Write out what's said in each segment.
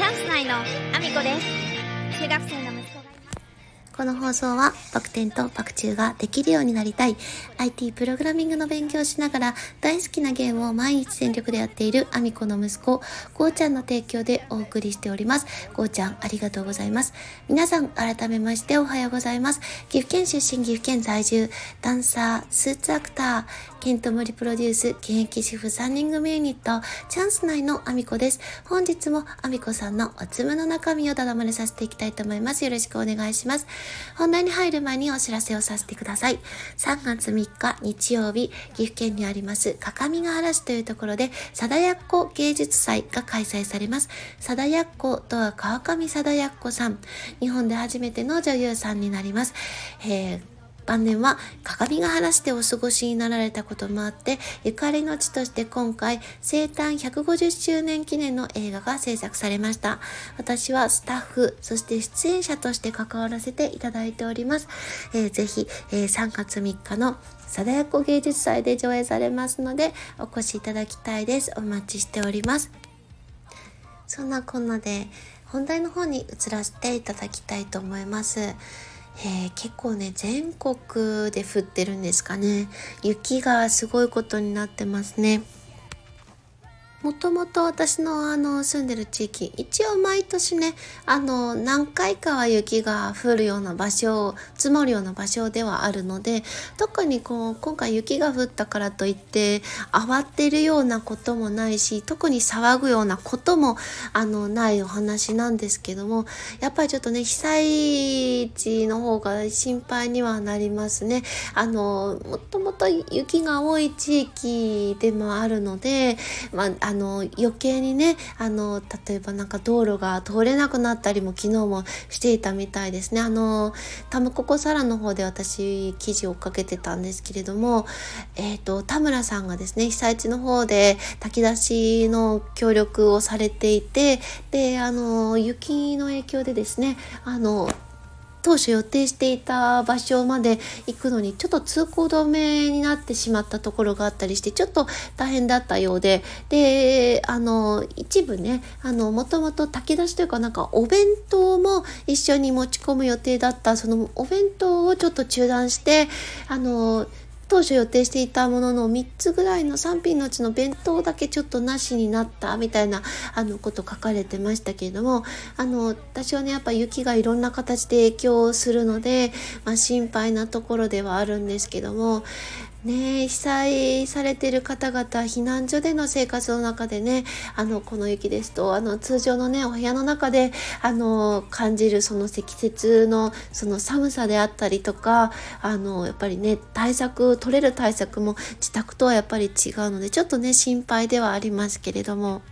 チャンス内のアミコです。中学生の息子この放送は、バク転とバク宙ができるようになりたい、IT プログラミングの勉強しながら、大好きなゲームを毎日全力でやっているアミコの息子、ゴーちゃんの提供でお送りしております。ゴーちゃん、ありがとうございます。皆さん、改めましておはようございます。岐阜県出身、岐阜県在住、ダンサー、スーツアクター、ケントモリプロデュース、現役主婦3人組ユニット、チャンス内のアミコです。本日もアミコさんのおつむの中身をただまれさせていきたいと思います。よろしくお願いします。本題に入る前にお知らせをさせてください。3月3日日曜日、岐阜県にあります、各務原市というところで、貞奴芸術祭が開催されます。貞奴とは川上貞奴さん。日本で初めての女優さんになります。えー晩年は鏡ヶ原市でお過ごしになられたこともあって、ゆかりの地として今回生誕150周年記念の映画が制作されました。私はスタッフ、そして出演者として関わらせていただいております。えーぜひ、えー3月3日の貞奴芸術祭で上映されますので、お越しいただきたいです。お待ちしております。そんなこんなで本題の方に移らせていただきたいと思います。えー結構ね全国で降ってるんですかね。雪がすごいことになってますね。もともと私のあの住んでる地域一応毎年ねあの何回かは雪が降るような場所積もるような場所ではあるので特にこう今回雪が降ったからといって慌てるようなこともないし特に騒ぐようなこともあのないお話なんですけどもやっぱりちょっとね被災地の方が心配にはなりますね。あのもともと雪が多い地域でもあるので、まあ、あの余計にねあの例えばなんか道路が通れなくなったりも昨日もしていたみたいですね。あのタムココサラの方で私記事を追っかけてたんですけれども、えっ、と田村さんがですね被災地の方で炊き出しの協力をされていてであの雪の影響でですねあの当初予定していた場所まで行くのにちょっと通行止めになってしまったところがあったりしてちょっと大変だったようでであの一部ねあのもともと炊き出しというかなんかお弁当も一緒に持ち込む予定だったそのお弁当をちょっと中断してあの当初予定していたものの3つぐらいの3品のうちの弁当だけちょっとなしになったみたいなあのこと書かれてましたけれどもあの私はねやっぱ雪がいろんな形で影響するので、まあ、心配なところではあるんですけどもね被災されてる方々避難所での生活の中でねあのこの雪ですとあの通常のねお部屋の中であの感じるその積雪のその寒さであったりとかあのやっぱりね対策取れる対策も自宅とはやっぱり違うのでちょっとね心配ではありますけれども。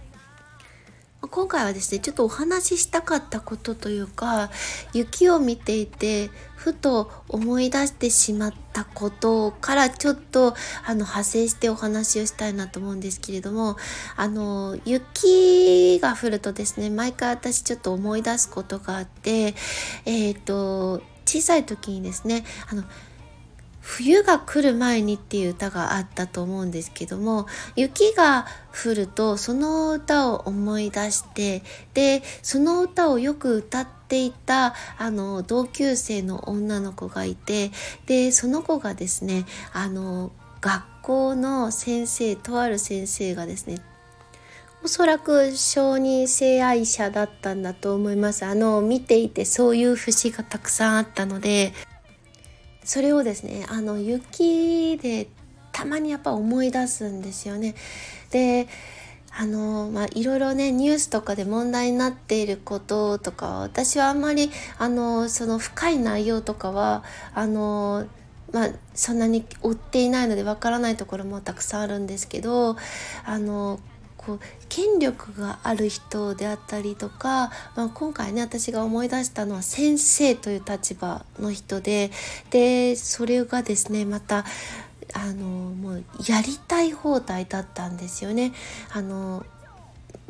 今回はですねちょっとお話ししたかったことというか雪を見ていてふと思い出してしまったことからちょっとあの派生してお話をしたいなと思うんですけれどもあの雪が降るとですね毎回私ちょっと思い出すことがあってえっ、と小さい時にですねあの冬が来る前にっていう歌があったと思うんですけども雪が降るとその歌を思い出してでその歌をよく歌っていたあの同級生の女の子がいてでその子がですねあの学校の先生とある先生がですねおそらく小児性愛者だったんだと思います。あの見ていてそういう節がたくさんあったのでそれをですねあの雪でたまにやっぱ思い出すんですよね。であのまあいろいろねニュースとかで問題になっていることとか私はあんまりあのその深い内容とかはあのまあそんなに追っていないのでわからないところもたくさんあるんですけどあのこう権力がある人であったりとか、まあ、今回ね私が思い出したのは先生という立場の人ででそれがですねまたあのもうやりたい放題だったんですよね。あの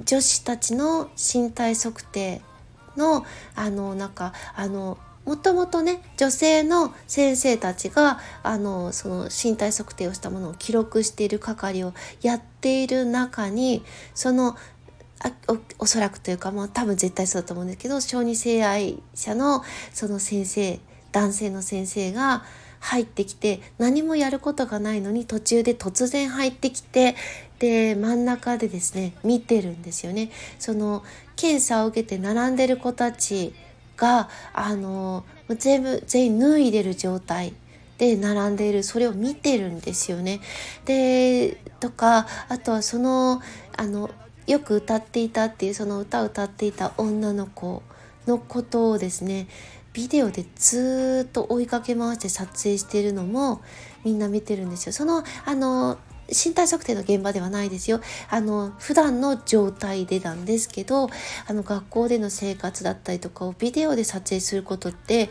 女子たちの身体測定のあのなんかあのもともとね女性の先生たちがあのその身体測定をしたものを記録している係をやっている中にそのあおそらくというかもう多分絶対そうだと思うんですけど小児性愛者のその先生男性の先生が入ってきて何もやることがないのに途中で突然入ってきてで真ん中でですね見てるんですよね。その検査を受けて並んでる子たちがあの全部全員脱いでる状態で並んでいるそれを見てるんですよね。でとかあとはそのあのよく歌っていたっていうその歌を歌っていた女の子のことをですねビデオでずっと追いかけ回して撮影しているのもみんな見てるんですよ。そのあの身体測定の現場ではないですよ。あの、普段の状態でなんですけど、あの、学校での生活だったりとかをビデオで撮影することって、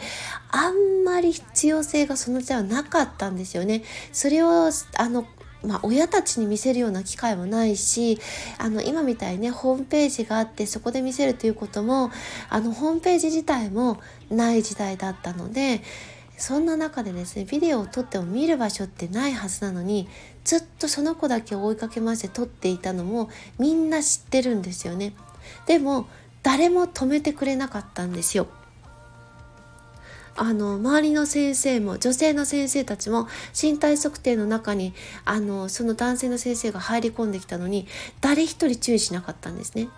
あんまり必要性がその時代はなかったんですよね。それを、あの、まあ、親たちに見せるような機会もないしあの今みたいにねホームページがあってそこで見せるということもあのホームページ自体もない時代だったのでそんな中でですねビデオを撮っても見る場所ってないはずなのにずっとその子だけ追いかけまして撮っていたのもみんな知ってるんですよねでも誰も止めてくれなかったんですよあの周りの先生も女性の先生たちも身体測定の中にあのその男性の先生が入り込んできたのに誰一人注意しなかったんですね。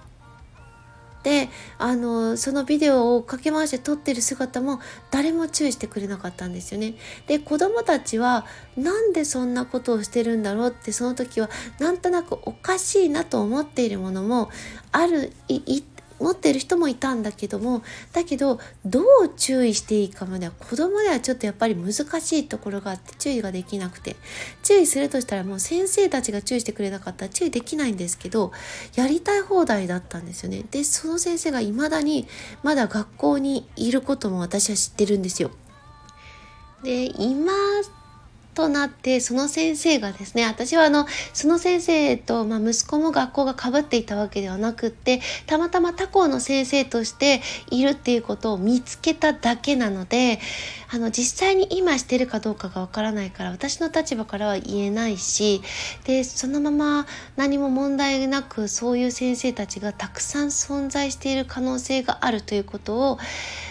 であのそのビデオをかけ回して撮ってる姿も誰も注意してくれなかったんですよね。で子供たちはなんでそんなことをしてるんだろうってその時はなんとなくおかしいなと思っているものもある一持ってる人もいたんだけどもだけどどう注意していいかまでは子供ではちょっとやっぱり難しいところがあって注意ができなくて。注意するとしたらもう先生たちが注意してくれなかったら注意できないんですけどやりたい放題だったんですよね。でその先生が未だにまだ学校にいることも私は知ってるんですよ。で今となってその先生がですね私はあのその先生と、まあ、息子も学校がかぶっていたわけではなくってたまたま他校の先生としているっていうことを見つけただけなのであの実際に今してるかどうかがわからないから私の立場からは言えないしでそのまま何も問題なくそういう先生たちがたくさん存在している可能性があるということを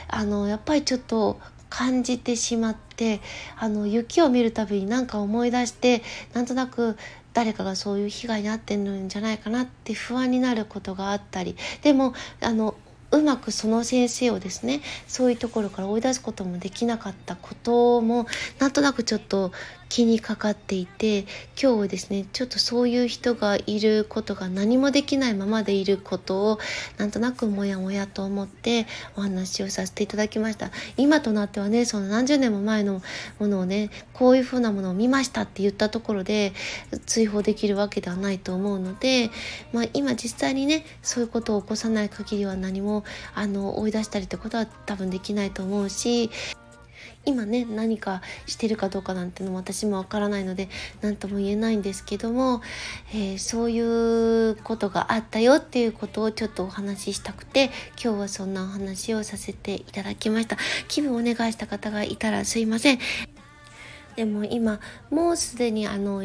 あのやっぱりちょっと感じてしまってあの雪を見るたびに何か思い出してなんとなく誰かがそういう被害に遭ってるんじゃないかなって不安になることがあったりでもあのうまくその先生をですねそういうところから追い出すこともできなかったこともなんとなくちょっと気にかかっていて今日ですねちょっとそういう人がいることが何もできないままでいることをなんとなくモヤモヤと思ってお話をさせていただきました。今となってはねその何十年も前のものをねこういうふうなものを見ましたって言ったところで追放できるわけではないと思うので、まあ、今実際にねそういうことを起こさない限りは何もあの追い出したりってことは多分できないと思うし今ね何かしてるかどうかなんてのも私もわからないので何とも言えないんですけども、えー、そういうことがあったよっていうことをちょっとお話ししたくて今日はそんなお話をさせていただきました。気分お願いした方がいたらすいません。でも今もうすでにあの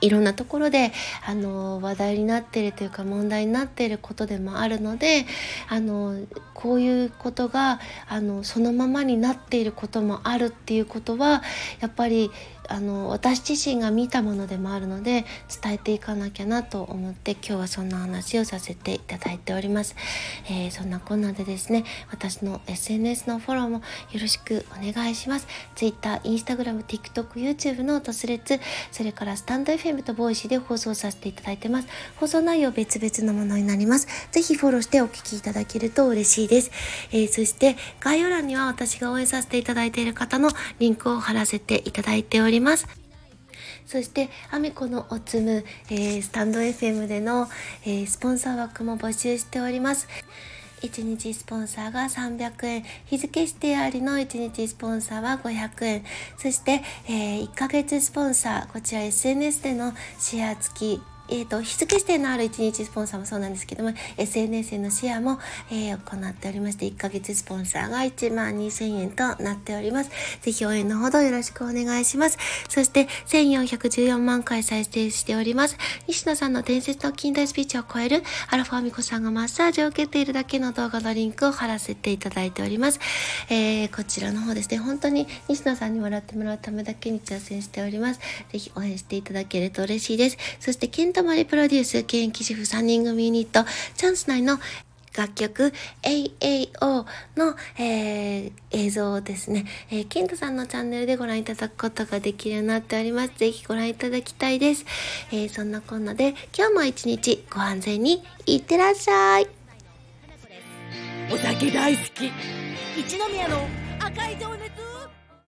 いろんなところであの話題になっているというか問題になっていることでもあるのであのこういうことがあのそのままになっていることもあるっていうことはやっぱりあの私自身が見たものでもあるので伝えていかなきゃなと思って今日はそんな話をさせていただいております、えー、そんなこんなでですね私の SNS のフォローもよろしくお願いします。Twitter、Instagram、TikTok、YouTube のトスレッツそれからスタンド FM と Voicy で放送させていただいてます。放送内容別々のものになります。ぜひフォローしてお聞きいただけると嬉しいです、えー、そして概要欄には私が応援させていただいている方のリンクを貼らせていただいております。います。そして、アミコのおつむ、えー、スタンド FM での、えー、スポンサー枠も募集しております。1日スポンサーが300円、日付指定ありの1日スポンサーは500円、そして、えー、1ヶ月スポンサー、こちら SNS でのシェア付きえっ、と、日付指定のある1日スポンサーもそうなんですけども、SNS へのシェアも、えー、行っておりまして、1ヶ月スポンサーが1万2000円となっております。ぜひ応援のほどよろしくお願いします。そして、1414万回再生しております。西野さんの伝説の近代スピーチを超える、アラファミコさんがマッサージを受けているだけの動画のリンクを貼らせていただいております。えー、こちらの方ですね、本当に西野さんに笑ってもらうためだけに挑戦しております。ぜひ応援していただけると嬉しいです。そして、トマリプロデュース、現役主婦3人組ユニット、チャンス内の楽曲 AAO の、えー、映像をですね、えー、ケントさんのチャンネルでご覧いただくことができるようになっております。ぜひご覧いただきたいです。えー、そんなこんなで今日も一日ご安全にいってらっしゃい。お酒大好き一宮の赤い情熱